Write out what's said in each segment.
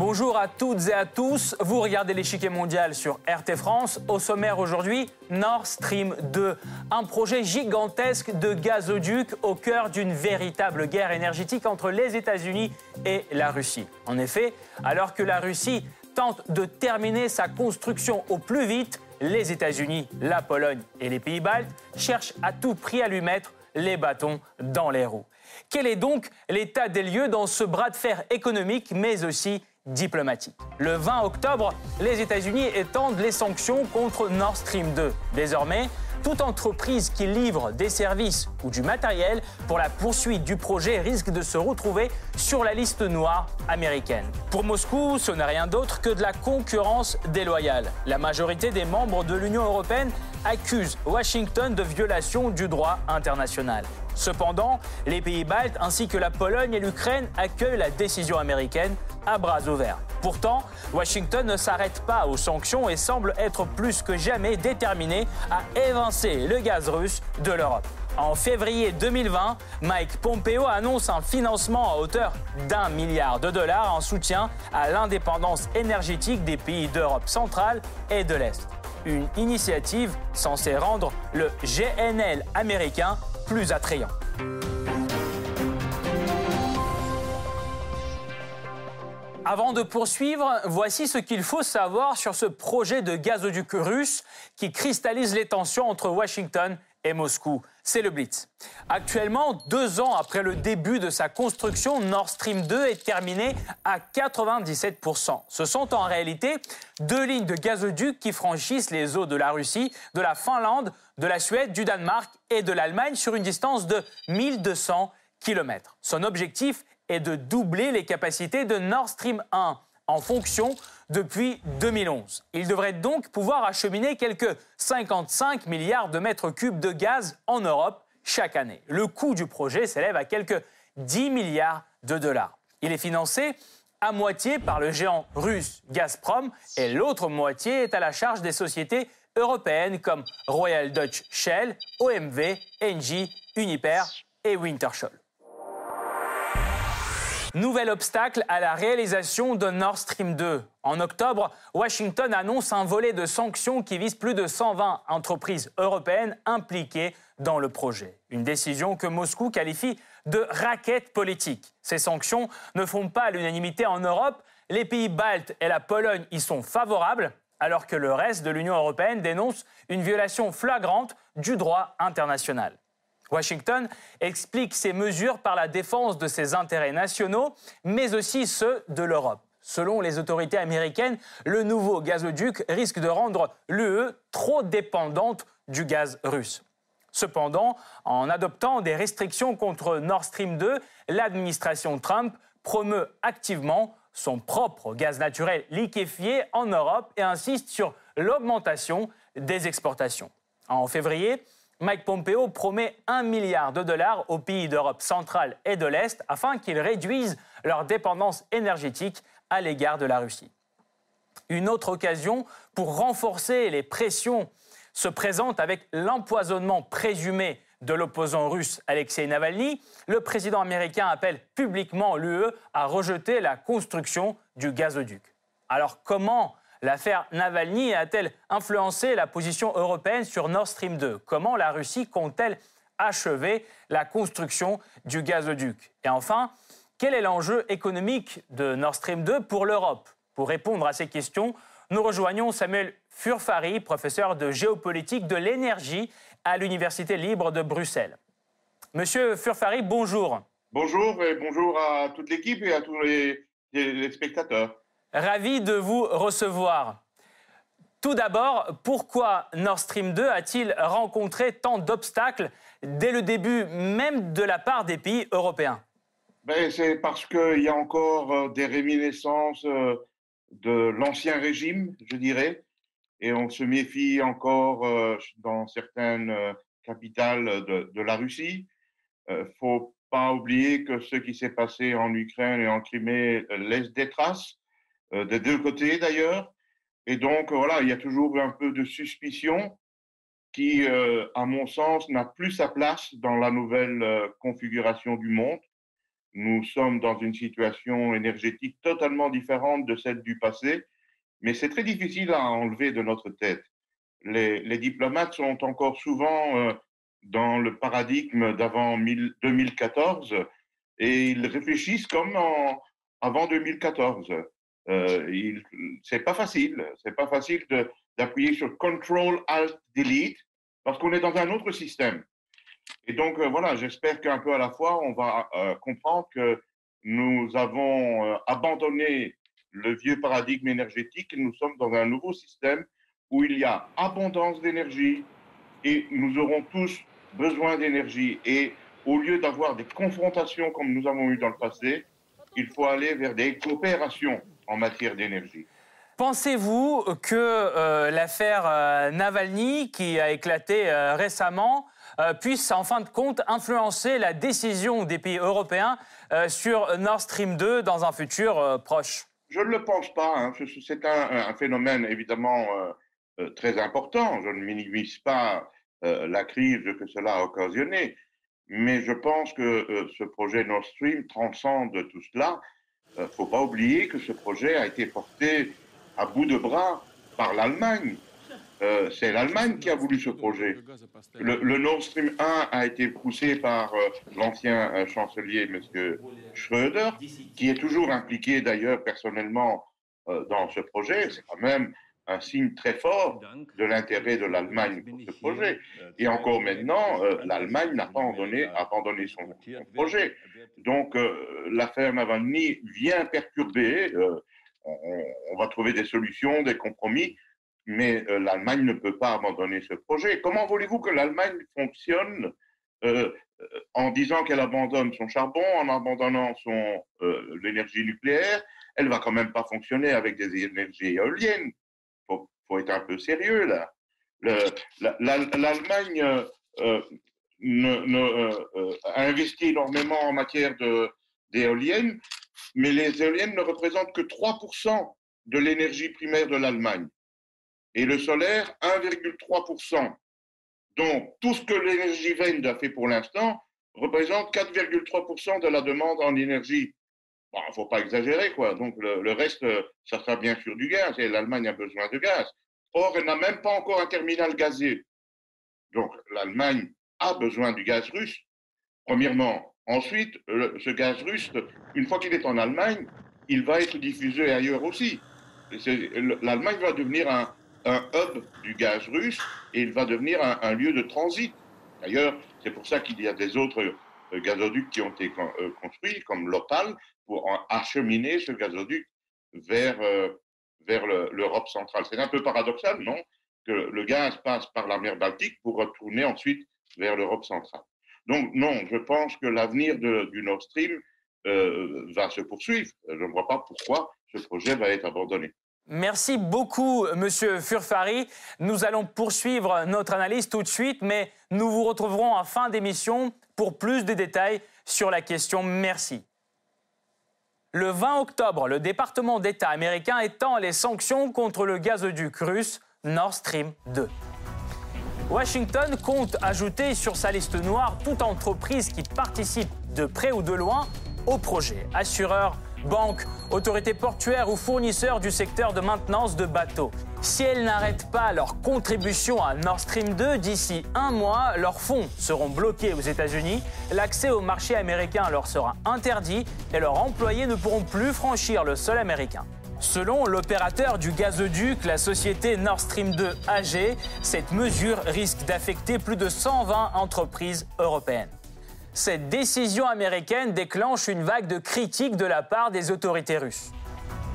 Bonjour à toutes et à tous. Vous regardez l'échiquier mondial sur RT France. Au sommaire aujourd'hui, Nord Stream 2, un projet gigantesque de gazoduc au cœur d'une véritable guerre énergétique entre les États-Unis et la Russie. En effet, alors que la Russie tente de terminer sa construction au plus vite, les États-Unis, la Pologne et les pays baltes cherchent à tout prix à lui mettre les bâtons dans les roues. Quel est donc l'état des lieux dans ce bras de fer économique, mais aussi diplomatique. Le 20 octobre, les États-Unis étendent les sanctions contre Nord Stream 2. Désormais, toute entreprise qui livre des services ou du matériel pour la poursuite du projet risque de se retrouver sur la liste noire américaine. Pour Moscou, ce n'est rien d'autre que de la concurrence déloyale. La majorité des membres de l'Union européenne accusent Washington de violation du droit international. Cependant, les pays baltes ainsi que la Pologne et l'Ukraine accueillent la décision américaine à bras ouverts. Pourtant, Washington ne s'arrête pas aux sanctions et semble être plus que jamais déterminé à évincer le gaz russe de l'Europe. En février 2020, Mike Pompeo annonce un financement à hauteur d'un milliard de dollars en soutien à l'indépendance énergétique des pays d'Europe centrale et de l'Est. Une initiative censée rendre le GNL américain attrayant. Avant de poursuivre, voici ce qu'il faut savoir sur ce projet de gazoduc russe qui cristallise les tensions entre Washington et Moscou. C'est le Blitz. Actuellement, deux ans après le début de sa construction, Nord Stream 2 est terminé à 97%. Ce sont en réalité deux lignes de gazoduc qui franchissent les eaux de la Russie, de la Finlande, de la Suède, du Danemark et de l'Allemagne sur une distance de 1200 km. Son objectif est de doubler les capacités de Nord Stream 1 en fonction depuis 2011. Il devrait donc pouvoir acheminer quelques 55 milliards de mètres cubes de gaz en Europe chaque année. Le coût du projet s'élève à quelques 10 milliards de dollars. Il est financé à moitié par le géant russe Gazprom et l'autre moitié est à la charge des sociétés européennes comme Royal Dutch Shell, OMV, Engie, Uniper et Wintershall. Nouvel obstacle à la réalisation de Nord Stream 2. En octobre, Washington annonce un volet de sanctions qui vise plus de 120 entreprises européennes impliquées dans le projet. Une décision que Moscou qualifie de raquette politique. Ces sanctions ne font pas l'unanimité en Europe. Les pays baltes et la Pologne y sont favorables, alors que le reste de l'Union européenne dénonce une violation flagrante du droit international. Washington explique ces mesures par la défense de ses intérêts nationaux, mais aussi ceux de l'Europe. Selon les autorités américaines, le nouveau gazoduc risque de rendre l'UE trop dépendante du gaz russe. Cependant, en adoptant des restrictions contre Nord Stream 2, l'administration Trump promeut activement son propre gaz naturel liquéfié en Europe et insiste sur l'augmentation des exportations. En février, Mike Pompeo promet un milliard de dollars aux pays d'Europe centrale et de l'Est afin qu'ils réduisent leur dépendance énergétique à l'égard de la Russie. Une autre occasion pour renforcer les pressions se présente avec l'empoisonnement présumé de l'opposant russe Alexei Navalny. Le président américain appelle publiquement l'UE à rejeter la construction du gazoduc. Alors comment L'affaire Navalny a-t-elle influencé la position européenne sur Nord Stream 2 Comment la Russie compte-t-elle achever la construction du gazoduc? Et enfin, quel est l'enjeu économique de Nord Stream 2 pour l'Europe? Pour répondre à ces questions, nous rejoignons Samuel Furfari, professeur de géopolitique de l'énergie à l'Université libre de Bruxelles. Monsieur Furfari, bonjour. Bonjour et bonjour à toute l'équipe et à tous les, spectateurs. Ravi de vous recevoir. Tout d'abord, pourquoi Nord Stream 2 a-t-il rencontré tant d'obstacles dès le début, même de la part des pays européens? Ben, C'est parce qu'il y a encore euh, des réminiscences euh, de l'ancien régime, je dirais, et on se méfie encore euh, dans certaines capitales de, de la Russie. Il faut pas oublier que ce qui s'est passé en Ukraine et en Crimée laisse des traces. Euh, des deux côtés d'ailleurs. Et donc, voilà, il y a toujours un peu de suspicion qui, euh, à mon sens, n'a plus sa place dans la nouvelle euh, configuration du monde. Nous sommes dans une situation énergétique totalement différente de celle du passé, mais c'est très difficile à enlever de notre tête. Les, diplomates sont encore souvent dans le paradigme d'avant 2014 et ils réfléchissent comme en, avant 2014. Euh, c'est pas facile, c'est pas facile d'appuyer sur Control Alt Delete parce qu'on est dans un autre système. Et donc, euh, voilà, j'espère qu'un peu à la fois, on va euh, comprendre que nous avons euh, abandonné le vieux paradigme énergétique et nous sommes dans un nouveau système où il y a abondance d'énergie et nous aurons tous besoin d'énergie. Et au lieu d'avoir des confrontations comme nous avons eu dans le passé, il faut aller vers des coopérations en matière d'énergie. Pensez-vous que l'affaire Navalny, qui a éclaté récemment, euh, puisse en fin de compte influencer la décision des pays européens euh, sur Nord Stream 2 dans un futur euh, proche? Je ne le pense pas. Hein. C'est un, phénomène évidemment très important. Je ne minimise pas la crise que cela a occasionné. Mais je pense que ce projet Nord Stream transcende tout cela. Il ne faut pas oublier que ce projet a été porté à bout de bras par l'Allemagne. Euh, c'est l'Allemagne qui a voulu ce projet. Le, Nord Stream 1 a été poussé par euh, l'ancien euh, chancelier, M. Schröder, qui est toujours impliqué d'ailleurs personnellement dans ce projet. C'est quand même un signe très fort de l'intérêt de l'Allemagne pour ce projet. Et encore maintenant, l'Allemagne n'a pas abandonné, son, projet. Donc l'affaire Navalny vient perturber. on va trouver des solutions, des compromis mais euh, l'Allemagne ne peut pas abandonner ce projet. Comment voulez-vous que l'Allemagne fonctionne euh, euh, en disant qu'elle abandonne son charbon, en abandonnant son l'énergie nucléaire? Elle va quand même pas fonctionner avec des énergies éoliennes. Faut, faut être un peu sérieux là. L'Allemagne a investi énormément en matière d'éoliennes, mais les éoliennes ne représentent que 3% de l'énergie primaire de l'Allemagne et le solaire 1,3%. Donc, tout ce que l'énergie verte a fait pour l'instant représente 4,3% de la demande en énergie. Il ne faut pas exagérer, quoi. Donc, le, reste, ça sera bien sûr du gaz, et l'Allemagne a besoin de gaz. Or, elle n'a même pas encore un terminal gazé. Donc, l'Allemagne a besoin du gaz russe, premièrement. Ensuite, ce gaz russe, une fois qu'il est en Allemagne, il va être diffusé ailleurs aussi. L'Allemagne va devenir un, un hub du gaz russe et il va devenir un, lieu de transit. D'ailleurs, c'est pour ça qu'il y a des autres euh, gazoducs qui ont été euh, construits, comme l'Opal, pour acheminer ce gazoduc vers, euh, vers l'Europe centrale. C'est un peu paradoxal, non Que le gaz passe par la mer Baltique pour retourner ensuite vers l'Europe centrale. Donc, non, je pense que l'avenir du Nord Stream va se poursuivre. Je ne vois pas pourquoi ce projet va être abandonné. Merci beaucoup, Monsieur Furfari. Nous allons poursuivre notre analyse tout de suite, mais nous vous retrouverons en fin d'émission pour plus de détails sur la question. Merci. Le 20 octobre, le département d'État américain étend les sanctions contre le gazoduc russe Nord Stream 2. Washington compte ajouter sur sa liste noire toute entreprise qui participe de près ou de loin au projet. Assureurs, banques, autorités portuaires ou fournisseurs du secteur de maintenance de bateaux. Si elles n'arrêtent pas leur contribution à Nord Stream 2 d'ici un mois, leurs fonds seront bloqués aux États-Unis, l'accès au marché américain leur sera interdit et leurs employés ne pourront plus franchir le sol américain. Selon l'opérateur du gazoduc, la société Nord Stream 2 AG, cette mesure risque d'affecter plus de 120 entreprises européennes. Cette décision américaine déclenche une vague de critiques de la part des autorités russes.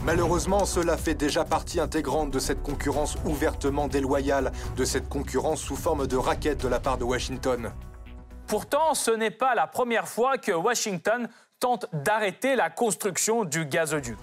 Malheureusement, cela fait déjà partie intégrante de cette concurrence ouvertement déloyale, de cette concurrence sous forme de raquette de la part de Washington. Pourtant, ce n'est pas la première fois que Washington tente d'arrêter la construction du gazoduc.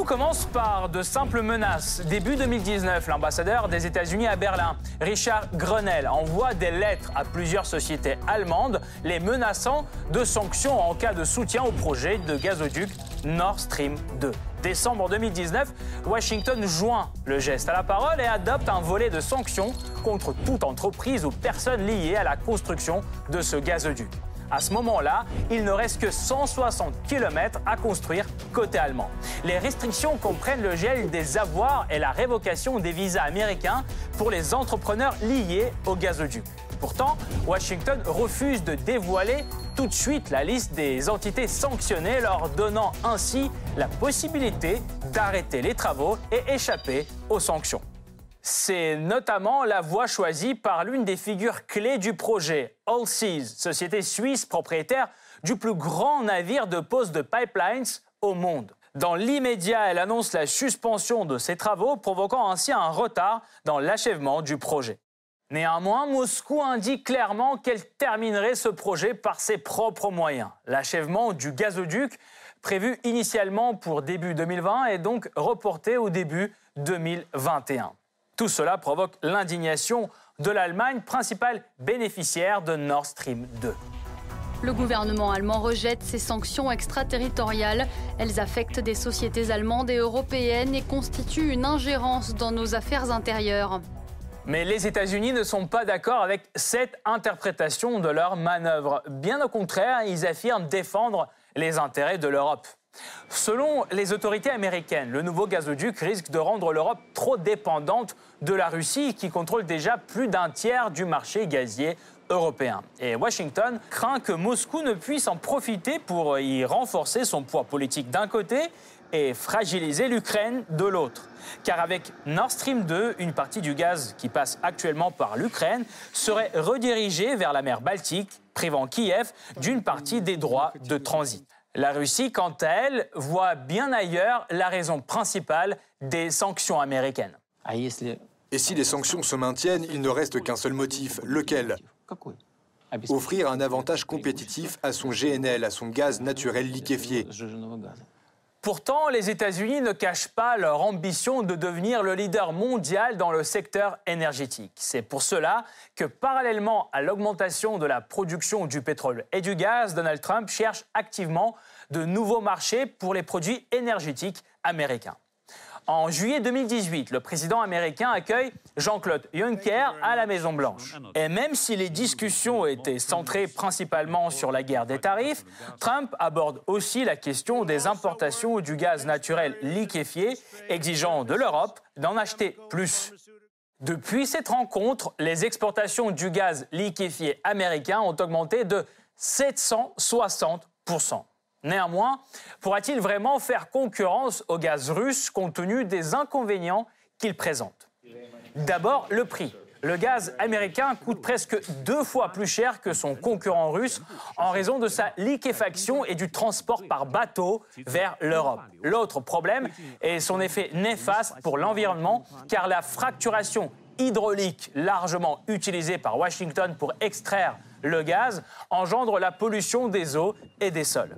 Tout commence par de simples menaces. Début 2019, l'ambassadeur des États-Unis à Berlin, Richard Grenell, envoie des lettres à plusieurs sociétés allemandes les menaçant de sanctions en cas de soutien au projet de gazoduc Nord Stream 2. Décembre 2019, Washington joint le geste à la parole et adopte un volet de sanctions contre toute entreprise ou personne liée à la construction de ce gazoduc. À ce moment-là, il ne reste que 160 km à construire côté allemand. Les restrictions comprennent le gel des avoirs et la révocation des visas américains pour les entrepreneurs liés au gazoduc. Pourtant, Washington refuse de dévoiler tout de suite la liste des entités sanctionnées, leur donnant ainsi la possibilité d'arrêter les travaux et échapper aux sanctions. C'est notamment la voie choisie par l'une des figures clés du projet, Allseas, société suisse propriétaire du plus grand navire de pose de pipelines au monde. Dans l'immédiat, elle annonce la suspension de ses travaux, provoquant ainsi un retard dans l'achèvement du projet. Néanmoins, Moscou indique clairement qu'elle terminerait ce projet par ses propres moyens. L'achèvement du gazoduc, prévu initialement pour début 2020, est donc reporté au début 2021. Tout cela provoque l'indignation de l'Allemagne, principale bénéficiaire de Nord Stream 2. Le gouvernement allemand rejette ces sanctions extraterritoriales. Elles affectent des sociétés allemandes et européennes et constituent une ingérence dans nos affaires intérieures. Mais les États-Unis ne sont pas d'accord avec cette interprétation de leur manœuvre. Bien au contraire, ils affirment défendre les intérêts de l'Europe. Selon les autorités américaines, le nouveau gazoduc risque de rendre l'Europe trop dépendante de la Russie, qui contrôle déjà plus d'un tiers du marché gazier européen. Et Washington craint que Moscou ne puisse en profiter pour y renforcer son poids politique d'un côté et fragiliser l'Ukraine de l'autre. Car avec Nord Stream 2, une partie du gaz qui passe actuellement par l'Ukraine serait redirigée vers la mer Baltique, privant Kiev d'une partie des droits de transit. La Russie, quant à elle, voit bien ailleurs la raison principale des sanctions américaines. Et si les sanctions se maintiennent, il ne reste qu'un seul motif. Lequel? Offrir un avantage compétitif à son GNL, à son gaz naturel liquéfié. Pourtant, les États-Unis ne cachent pas leur ambition de devenir le leader mondial dans le secteur énergétique. C'est pour cela que, parallèlement à l'augmentation de la production du pétrole et du gaz, Donald Trump cherche activement de nouveaux marchés pour les produits énergétiques américains. En juillet 2018, le président américain accueille Jean-Claude Juncker à la Maison-Blanche. Et même si les discussions étaient centrées principalement sur la guerre des tarifs, Trump aborde aussi la question des importations du gaz naturel liquéfié, exigeant de l'Europe d'en acheter plus. Depuis cette rencontre, les exportations du gaz liquéfié américain ont augmenté de 760 Néanmoins, pourra-t-il vraiment faire concurrence au gaz russe compte tenu des inconvénients qu'il présente? D'abord, le prix. Le gaz américain coûte presque deux fois plus cher que son concurrent russe en raison de sa liquéfaction et du transport par bateau vers l'Europe. L'autre problème est son effet néfaste pour l'environnement car la fracturation hydraulique largement utilisée par Washington pour extraire le gaz engendre la pollution des eaux et des sols.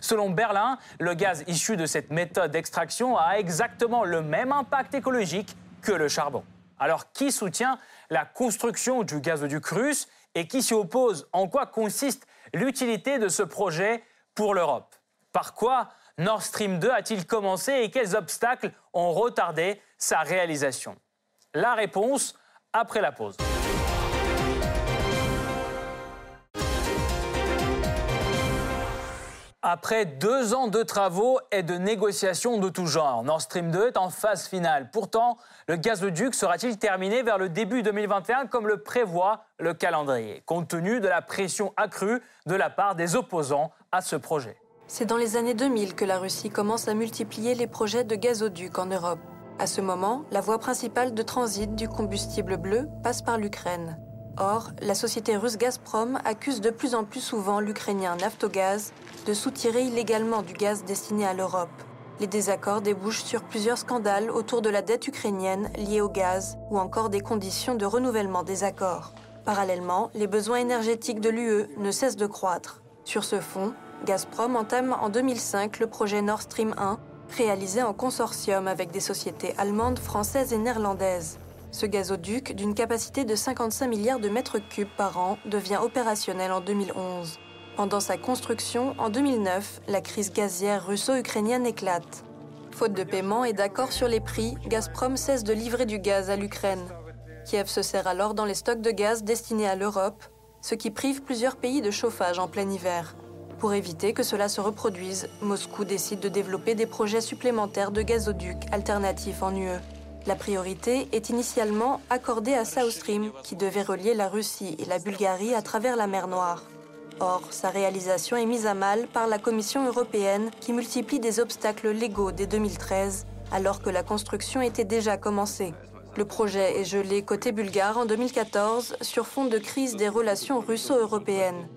Selon Berlin, le gaz issu de cette méthode d'extraction a exactement le même impact écologique que le charbon. Alors qui soutient la construction du gazoduc russe et qui s'y oppose? En quoi consiste l'utilité de ce projet pour l'Europe? Par quoi Nord Stream 2 a-t-il commencé et quels obstacles ont retardé sa réalisation? La réponse après la pause. Après deux ans de travaux et de négociations de tout genre, Nord Stream 2 est en phase finale. Pourtant, le gazoduc sera-t-il terminé vers le début 2021 comme le prévoit le calendrier, compte tenu de la pression accrue de la part des opposants à ce projet? C'est dans les années 2000 que la Russie commence à multiplier les projets de gazoduc en Europe. À ce moment, la voie principale de transit du combustible bleu passe par l'Ukraine. Or, la société russe Gazprom accuse de plus en plus souvent l'Ukrainien Naftogaz de soutirer illégalement du gaz destiné à l'Europe. Les désaccords débouchent sur plusieurs scandales autour de la dette ukrainienne liée au gaz ou encore des conditions de renouvellement des accords. Parallèlement, les besoins énergétiques de l'UE ne cessent de croître. Sur ce fond, Gazprom entame en 2005 le projet Nord Stream 1, réalisé en consortium avec des sociétés allemandes, françaises et néerlandaises. Ce gazoduc, d'une capacité de 55 milliards de mètres cubes par an, devient opérationnel en 2011. Pendant sa construction, en 2009, la crise gazière russo-ukrainienne éclate. Faute de paiement et d'accord sur les prix, Gazprom cesse de livrer du gaz à l'Ukraine. Kiev se sert alors dans les stocks de gaz destinés à l'Europe ce qui prive plusieurs pays de chauffage en plein hiver. Pour éviter que cela se reproduise, Moscou décide de développer des projets supplémentaires de gazoducs alternatifs en UE. La priorité est initialement accordée à South Stream, qui devait relier la Russie et la Bulgarie à travers la mer Noire. Or, sa réalisation est mise à mal par la Commission européenne qui multiplie des obstacles légaux dès 2013, alors que la construction était déjà commencée. Le projet est gelé côté bulgare en 2014 sur fond de crise des relations russo-européennes.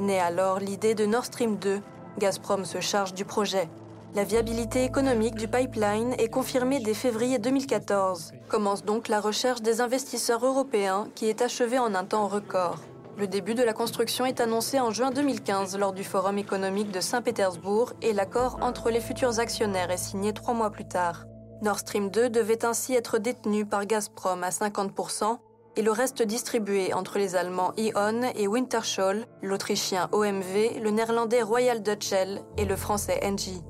Naît alors l'idée de Nord Stream 2. Gazprom se charge du projet. La viabilité économique du pipeline est confirmée dès février 2014. Commence donc la recherche des investisseurs européens qui est achevée en un temps record. Le début de la construction est annoncé en juin 2015 lors du Forum économique de Saint-Pétersbourg et l'accord entre les futurs actionnaires est signé trois mois plus tard. Nord Stream 2 devait ainsi être détenu par Gazprom à 50% et le reste distribué entre les Allemands Ion et Wintershall, l'Autrichien OMV, le Néerlandais Royal Dutch Shell et le Français Engie.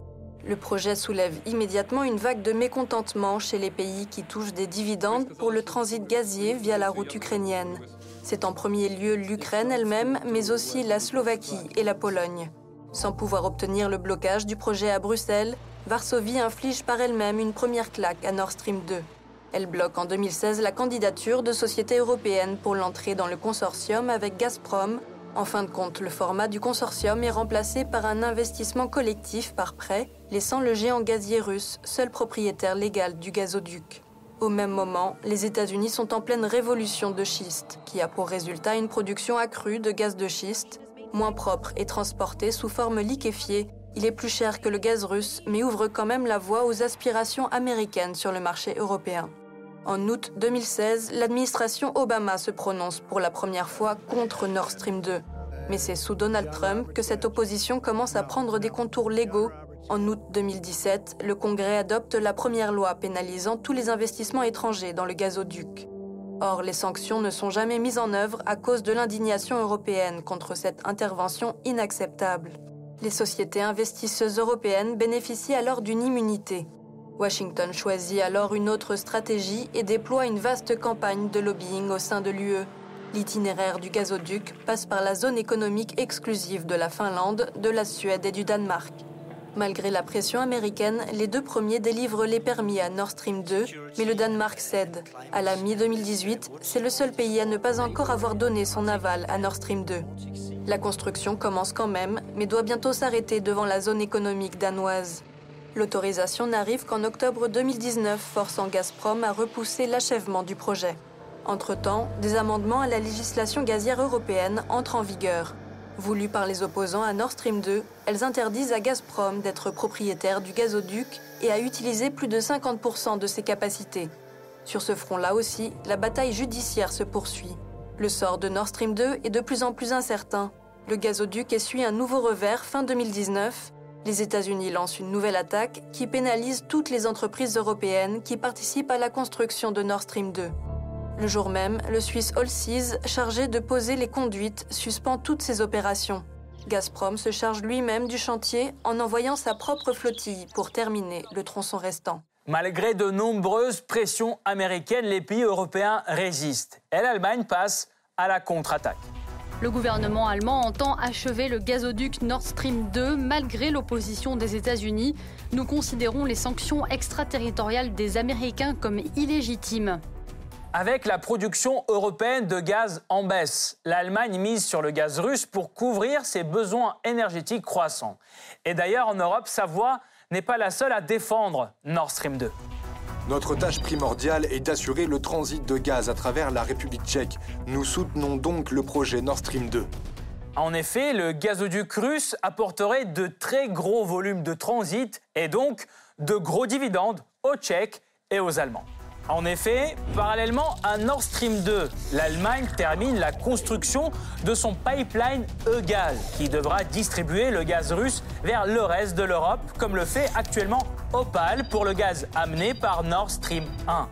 Le projet soulève immédiatement une vague de mécontentement chez les pays qui touchent des dividendes pour le transit gazier via la route ukrainienne. C'est en premier lieu l'Ukraine elle-même, mais aussi la Slovaquie et la Pologne. Sans pouvoir obtenir le blocage du projet à Bruxelles, Varsovie inflige par elle-même une première claque à Nord Stream 2. Elle bloque en 2016 la candidature de sociétés européennes pour l'entrée dans le consortium avec Gazprom. En fin de compte, le format du consortium est remplacé par un investissement collectif par prêt, laissant le géant gazier russe seul propriétaire légal du gazoduc. Au même moment, les États-Unis sont en pleine révolution de schiste, qui a pour résultat une production accrue de gaz de schiste, moins propre et transporté sous forme liquéfiée. Il est plus cher que le gaz russe, mais ouvre quand même la voie aux aspirations américaines sur le marché européen. En août 2016, l'administration Obama se prononce pour la première fois contre Nord Stream 2. Mais c'est sous Donald Trump que cette opposition commence à prendre des contours légaux. En août 2017, le Congrès adopte la première loi pénalisant tous les investissements étrangers dans le gazoduc. Or, les sanctions ne sont jamais mises en œuvre à cause de l'indignation européenne contre cette intervention inacceptable. Les sociétés investisseuses européennes bénéficient alors d'une immunité. Washington choisit alors une autre stratégie et déploie une vaste campagne de lobbying au sein de l'UE. L'itinéraire du gazoduc passe par la zone économique exclusive de la Finlande, de la Suède et du Danemark. Malgré la pression américaine, les deux premiers délivrent les permis à Nord Stream 2, mais le Danemark cède. À la mi-2018, c'est le seul pays à ne pas encore avoir donné son aval à Nord Stream 2. La construction commence quand même, mais doit bientôt s'arrêter devant la zone économique danoise. L'autorisation n'arrive qu'en octobre 2019, forçant Gazprom à repousser l'achèvement du projet. Entre-temps, des amendements à la législation gazière européenne entrent en vigueur. Voulues par les opposants à Nord Stream 2, elles interdisent à Gazprom d'être propriétaire du gazoduc et à utiliser plus de 50% de ses capacités. Sur ce front-là aussi, la bataille judiciaire se poursuit. Le sort de Nord Stream 2 est de plus en plus incertain. Le gazoduc essuie un nouveau revers fin 2019 les États-Unis lancent une nouvelle attaque qui pénalise toutes les entreprises européennes qui participent à la construction de Nord Stream 2. Le jour même, le Suisse Allseas, chargé de poser les conduites, suspend toutes ses opérations. Gazprom se charge lui-même du chantier en envoyant sa propre flottille pour terminer le tronçon restant. Malgré de nombreuses pressions américaines, les pays européens résistent et l'Allemagne passe à la contre-attaque. Le gouvernement allemand entend achever le gazoduc Nord Stream 2 malgré l'opposition des États-Unis. Nous considérons les sanctions extraterritoriales des Américains comme illégitimes. Avec la production européenne de gaz en baisse, l'Allemagne mise sur le gaz russe pour couvrir ses besoins énergétiques croissants. Et d'ailleurs, en Europe, sa voix n'est pas la seule à défendre Nord Stream 2. Notre tâche primordiale est d'assurer le transit de gaz à travers la République tchèque. Nous soutenons donc le projet Nord Stream 2. En effet, le gazoduc russe apporterait de très gros volumes de transit et donc de gros dividendes aux Tchèques et aux Allemands. En effet, parallèlement à Nord Stream 2, l'Allemagne termine la construction de son pipeline EGAL, qui devra distribuer le gaz russe vers le reste de l'Europe, comme le fait actuellement Opal pour le gaz amené par Nord Stream 1.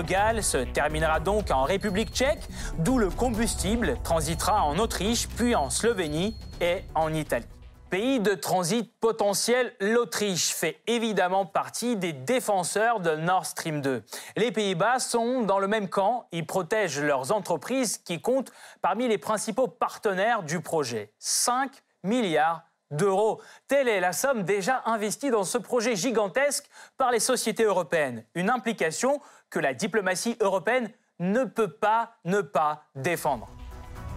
EGAL se terminera donc en République tchèque, d'où le combustible transitera en Autriche, puis en Slovénie et en Italie. Pays de transit potentiel, l'Autriche fait évidemment partie des défenseurs de Nord Stream 2. Les Pays-Bas sont dans le même camp, ils protègent leurs entreprises qui comptent parmi les principaux partenaires du projet. 5 milliards d'euros. Telle est la somme déjà investie dans ce projet gigantesque par les sociétés européennes. Une implication que la diplomatie européenne ne peut pas ne pas défendre.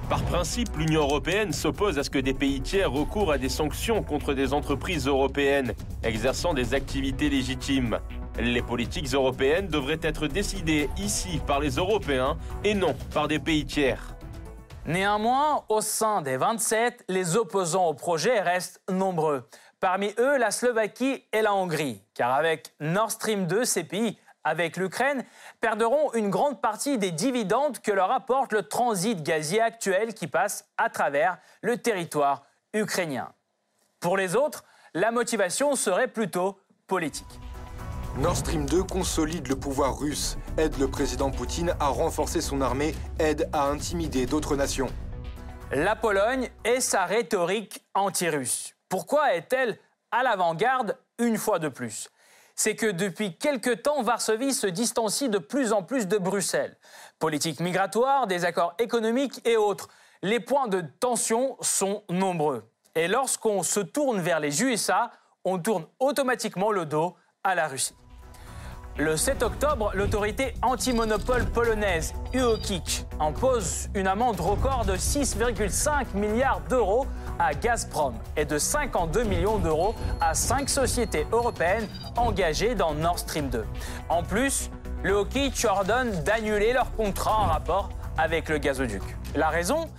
Par principe, l'Union européenne s'oppose à ce que des pays tiers recourent à des sanctions contre des entreprises européennes exerçant des activités légitimes. Les politiques européennes devraient être décidées ici par les Européens et non par des pays tiers. Néanmoins, au sein des 27, les opposants au projet restent nombreux. Parmi eux, la Slovaquie et la Hongrie, car avec Nord Stream 2, ces pays avec l'Ukraine perdront une grande partie des dividendes que leur apporte le transit gazier actuel qui passe à travers le territoire ukrainien. Pour les autres, la motivation serait plutôt politique. Nord Stream 2 consolide le pouvoir russe, aide le président Poutine à renforcer son armée, aide à intimider d'autres nations. La Pologne et sa rhétorique anti-russe. Pourquoi est-elle à l'avant-garde une fois de plus? C'est que depuis quelque temps, Varsovie se distancie de plus en plus de Bruxelles. Politique migratoire, désaccords économiques et autres. Les points de tension sont nombreux. Et lorsqu'on se tourne vers les USA, on tourne automatiquement le dos à la Russie. Le 7 octobre, l'autorité anti-monopole polonaise UOKiK impose une amende record de 6,5 milliards d'euros à Gazprom et de 52 millions d'euros à cinq sociétés européennes engagées dans Nord Stream 2. En plus, le ordonne d'annuler leur contrat en rapport avec le gazoduc. La raison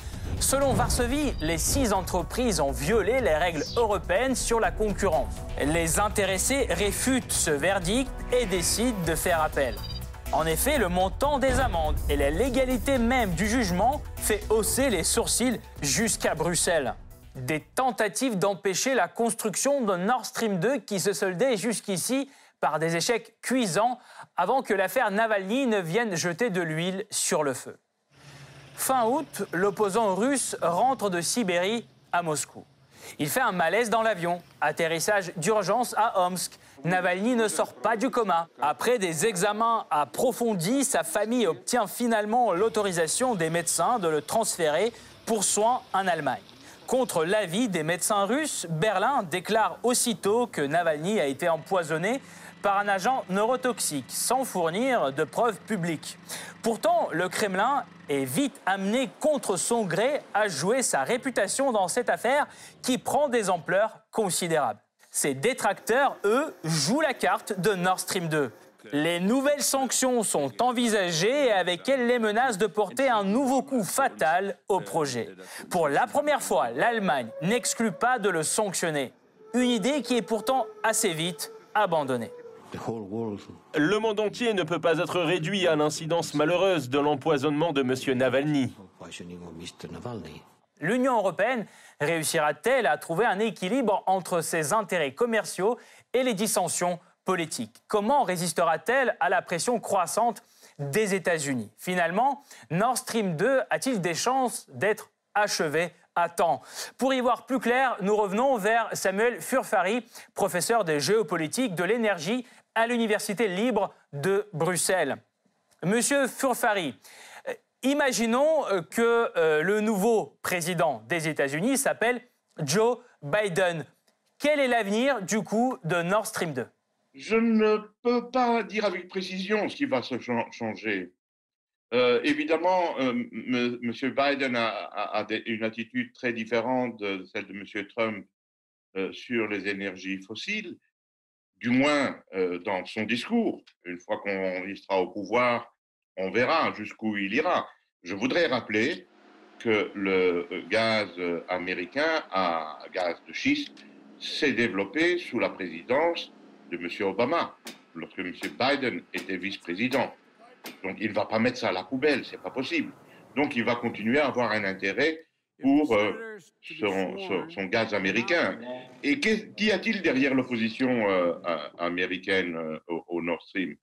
Selon Varsovie, les six entreprises ont violé les règles européennes sur la concurrence. Les intéressés réfutent ce verdict et décident de faire appel. En effet, le montant des amendes et la légalité même du jugement fait hausser les sourcils jusqu'à Bruxelles. Des tentatives d'empêcher la construction de Nord Stream 2 qui se soldaient jusqu'ici par des échecs cuisants avant que l'affaire Navalny ne vienne jeter de l'huile sur le feu. Fin août, l'opposant russe rentre de Sibérie à Moscou. Il fait un malaise dans l'avion. Atterrissage d'urgence à Omsk. Navalny ne sort pas du coma. Après des examens approfondis, sa famille obtient finalement l'autorisation des médecins de le transférer pour soins en Allemagne. Contre l'avis des médecins russes, Berlin déclare aussitôt que Navalny a été empoisonné par un agent neurotoxique sans fournir de preuves publiques. Pourtant, le Kremlin est vite amené contre son gré à jouer sa réputation dans cette affaire qui prend des ampleurs considérables. Ses détracteurs, eux, jouent la carte de Nord Stream 2. Les nouvelles sanctions sont envisagées et avec elles les menaces de porter un nouveau coup fatal au projet. Pour la première fois, l'Allemagne n'exclut pas de le sanctionner. Une idée qui est pourtant assez vite abandonnée. Le monde entier ne peut pas être réduit à l'incidence malheureuse de l'empoisonnement de M. Navalny. L'Union européenne réussira-t-elle à trouver un équilibre entre ses intérêts commerciaux et les dissensions politiques? Comment résistera-t-elle à la pression croissante des États-Unis? Finalement, Nord Stream 2 a-t-il des chances d'être achevé Pour y voir plus clair, nous revenons vers Samuel Furfari, professeur de géopolitique de l'énergie à l'Université libre de Bruxelles. Monsieur Furfari, euh, imaginons euh, que euh, le nouveau président des États-Unis s'appelle Joe Biden. Quel est l'avenir du coup de Nord Stream 2 Je ne peux pas dire avec précision ce qui va se changer. Évidemment, M. Biden a, une attitude très différente de celle de M. Trump sur les énergies fossiles du moins euh, dans son discours. Une fois qu'on sera au pouvoir, on verra jusqu'où il ira. Je voudrais rappeler que le euh, gaz américain à gaz de schiste s'est développé sous la présidence de M. Obama, lorsque M. Biden était vice-président. Donc il ne va pas mettre ça à la poubelle, c'est pas possible. Donc il va continuer à avoir un intérêt pour euh, son, gaz américain. Et qu'y a-t-il derrière l'opposition euh, américaine euh, au, Nord Stream?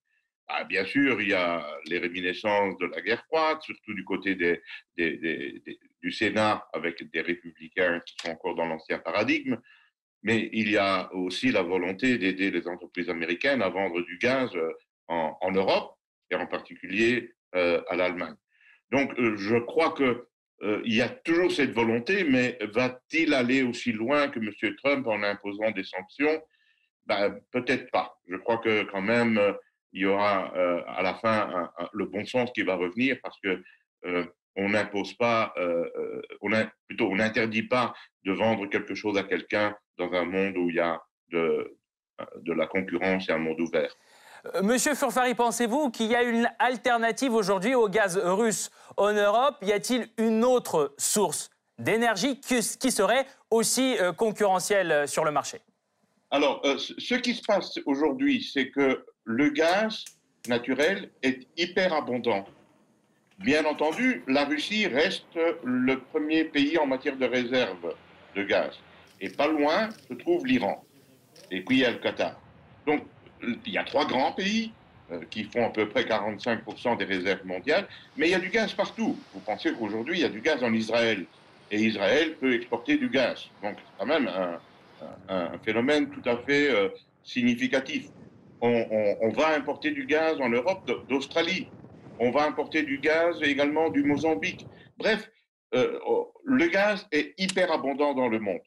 Ah, Bien sûr, il y a les réminiscences de la guerre froide, surtout du côté du Sénat avec des républicains qui sont encore dans l'ancien paradigme. mais il y a aussi la volonté d'aider les entreprises américaines à vendre du gaz en, Europe et en particulier à l'Allemagne. Donc, je crois que il y a toujours cette volonté, mais va-t-il aller aussi loin que M. Trump en imposant des sanctions? Ben, Peut-être pas. Je crois que quand même, il y aura à la fin le bon sens qui va revenir parce que on n'impose pas, on plutôt on n'interdit pas de vendre quelque chose à quelqu'un dans un monde où il y a de la concurrence et un monde ouvert. Euh, Monsieur Furfari, pensez-vous qu'il y a une alternative aujourd'hui au gaz russe en Europe? Y a-t-il une autre source d'énergie qui serait aussi euh, concurrentielle euh, sur le marché? Alors, ce qui se passe aujourd'hui, c'est que le gaz naturel est hyper abondant. Bien entendu, la Russie reste le premier pays en matière de réserve de gaz. Et pas loin se trouve l'Iran. Et puis il y a le Qatar. Donc, il y a trois grands pays euh, qui font à peu près 45% des réserves mondiales, mais il y a du gaz partout. Vous pensez qu'aujourd'hui, il y a du gaz en Israël, et Israël peut exporter du gaz. Donc, c'est quand même un, phénomène tout à fait euh, significatif. On, va importer du gaz en Europe d'Australie. On va importer du gaz également du Mozambique. Bref, euh, oh, le gaz est hyper abondant dans le monde.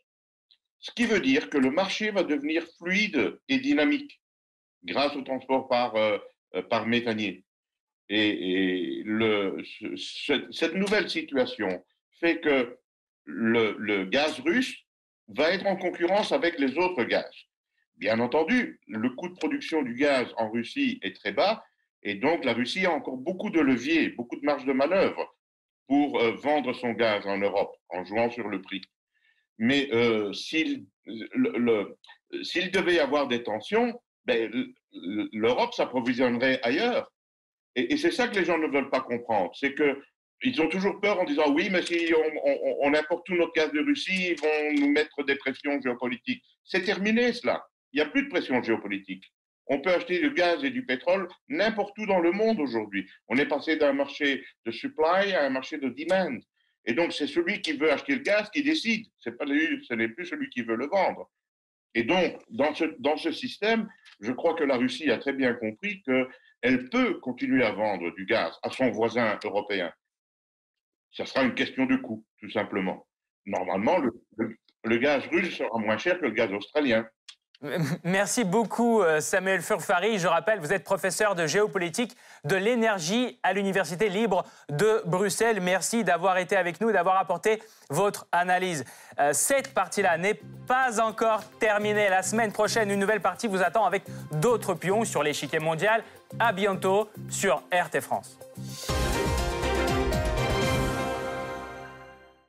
Ce qui veut dire que le marché va devenir fluide et dynamique grâce au transport par, euh, euh, par méthanier. Et, cette nouvelle situation fait que le, le, gaz russe va être en concurrence avec les autres gaz. Bien entendu, le coût de production du gaz en Russie est très bas, et donc la Russie a encore beaucoup de leviers, beaucoup de marge de manœuvre pour euh, vendre son gaz en Europe en jouant sur le prix. Mais s'il devait y avoir des tensions, ben, l'Europe s'approvisionnerait ailleurs. Et, c'est ça que les gens ne veulent pas comprendre. C'est que ils ont toujours peur en disant oui, mais si on, importe tout notre gaz de Russie, ils vont nous mettre des pressions géopolitiques. C'est terminé cela. Il n'y a plus de pression géopolitique. On peut acheter du gaz et du pétrole n'importe où dans le monde aujourd'hui. On est passé d'un marché de supply à un marché de demand. Et donc, c'est celui qui veut acheter le gaz qui décide. Pas, ce n'est plus celui qui veut le vendre. Et donc, dans ce, dans ce système, je crois que la Russie a très bien compris qu'elle peut continuer à vendre du gaz à son voisin européen. Ça sera une question de coût, tout simplement. Normalement, le gaz russe sera moins cher que le gaz australien. Merci beaucoup euh, Samuel Furfari. Je rappelle, vous êtes professeur de géopolitique de l'énergie à l'Université libre de Bruxelles. Merci d'avoir été avec nous, d'avoir apporté votre analyse. Euh, cette partie-là n'est pas encore terminée. La semaine prochaine, une nouvelle partie vous attend avec d'autres pions sur l'échiquier mondial. À bientôt sur RT France.